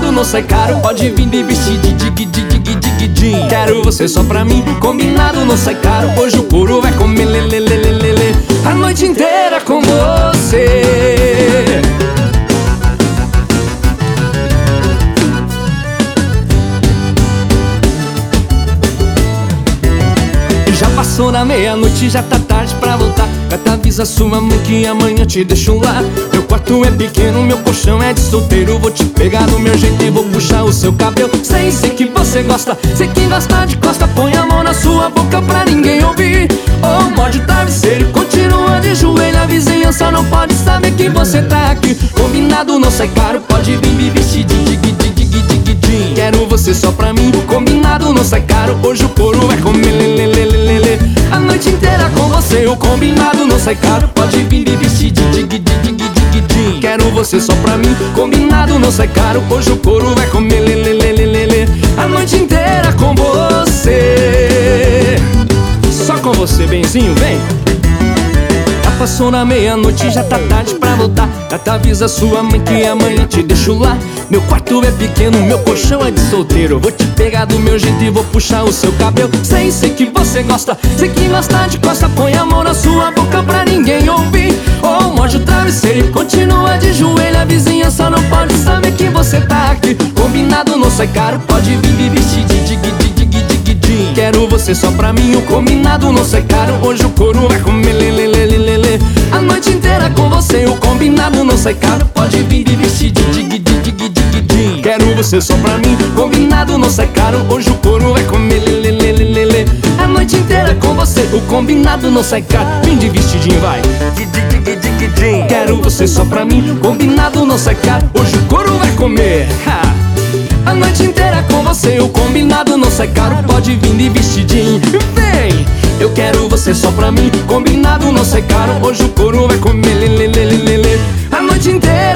não sai caro. Pode vir de vestir dig dig dig dig dig. Quero você só pra mim Combinado não sai caro. Hoje o couro vai comer lelelelelele A noite inteira com você. Já passou na meia-noite, já tá tarde pra voltar Gata avisa sua mãe que amanhã te deixo lá. Meu quarto é pequeno, meu colchão é de solteiro. Vou te pegar do meu jeito e vou puxar o seu cabelo. Sei, sei que você gosta, sei que gosta de costa. Põe a mão na sua boca pra ninguém ouvir. Ou oh, morde o travesseiro continua de joelho. A vizinhança não pode saber que você tá aqui. Combinado não sai caro, pode vir me vestir de dig dig dig dig dig. Quero você só pra mim, combinado não sai caro. Hoje o couro vai comer com você, o combinado não sai caro. Pode vir me vestir Quero você só pra mim, combinado não sai caro. Hoje o couro vai comer lelelelelele A noite inteira com você. Só com você, benzinho, vem! Passou na meia-noite, já tá tarde pra voltar. Gata avisa sua mãe que amanhã te deixo lá. Meu quarto é pequeno, meu colchão é de solteiro. Vou te pegar do meu jeito e vou puxar o seu cabelo. Sei, sei que você gosta, sei que gosta de costa. Põe a mão na sua boca pra ninguém ouvir. Ou morde o travesseiro e continua de joelho. A vizinhança não pode saber que você tá aqui. Combinado não sai caro, pode vir vestir de Quero você só pra mim, o combinado não sai caro. Hoje o couro vai não sai caro. Pode vir de dig Quero você só pra mim, combinado não sai caro. Hoje o couro vai comer lelelelelele A noite inteira com você, o combinado não sai caro. Vem de vestidinho, vai. Quero você só pra mim, combinado não sai caro. Hoje o couro vai comer. A noite inteira com você, o combinado não sai caro. Pode vir de vestidinho, vem! Eu quero você só pra mim Combinado não sai caro. Hoje o couro vai comer lelelele noite inteira.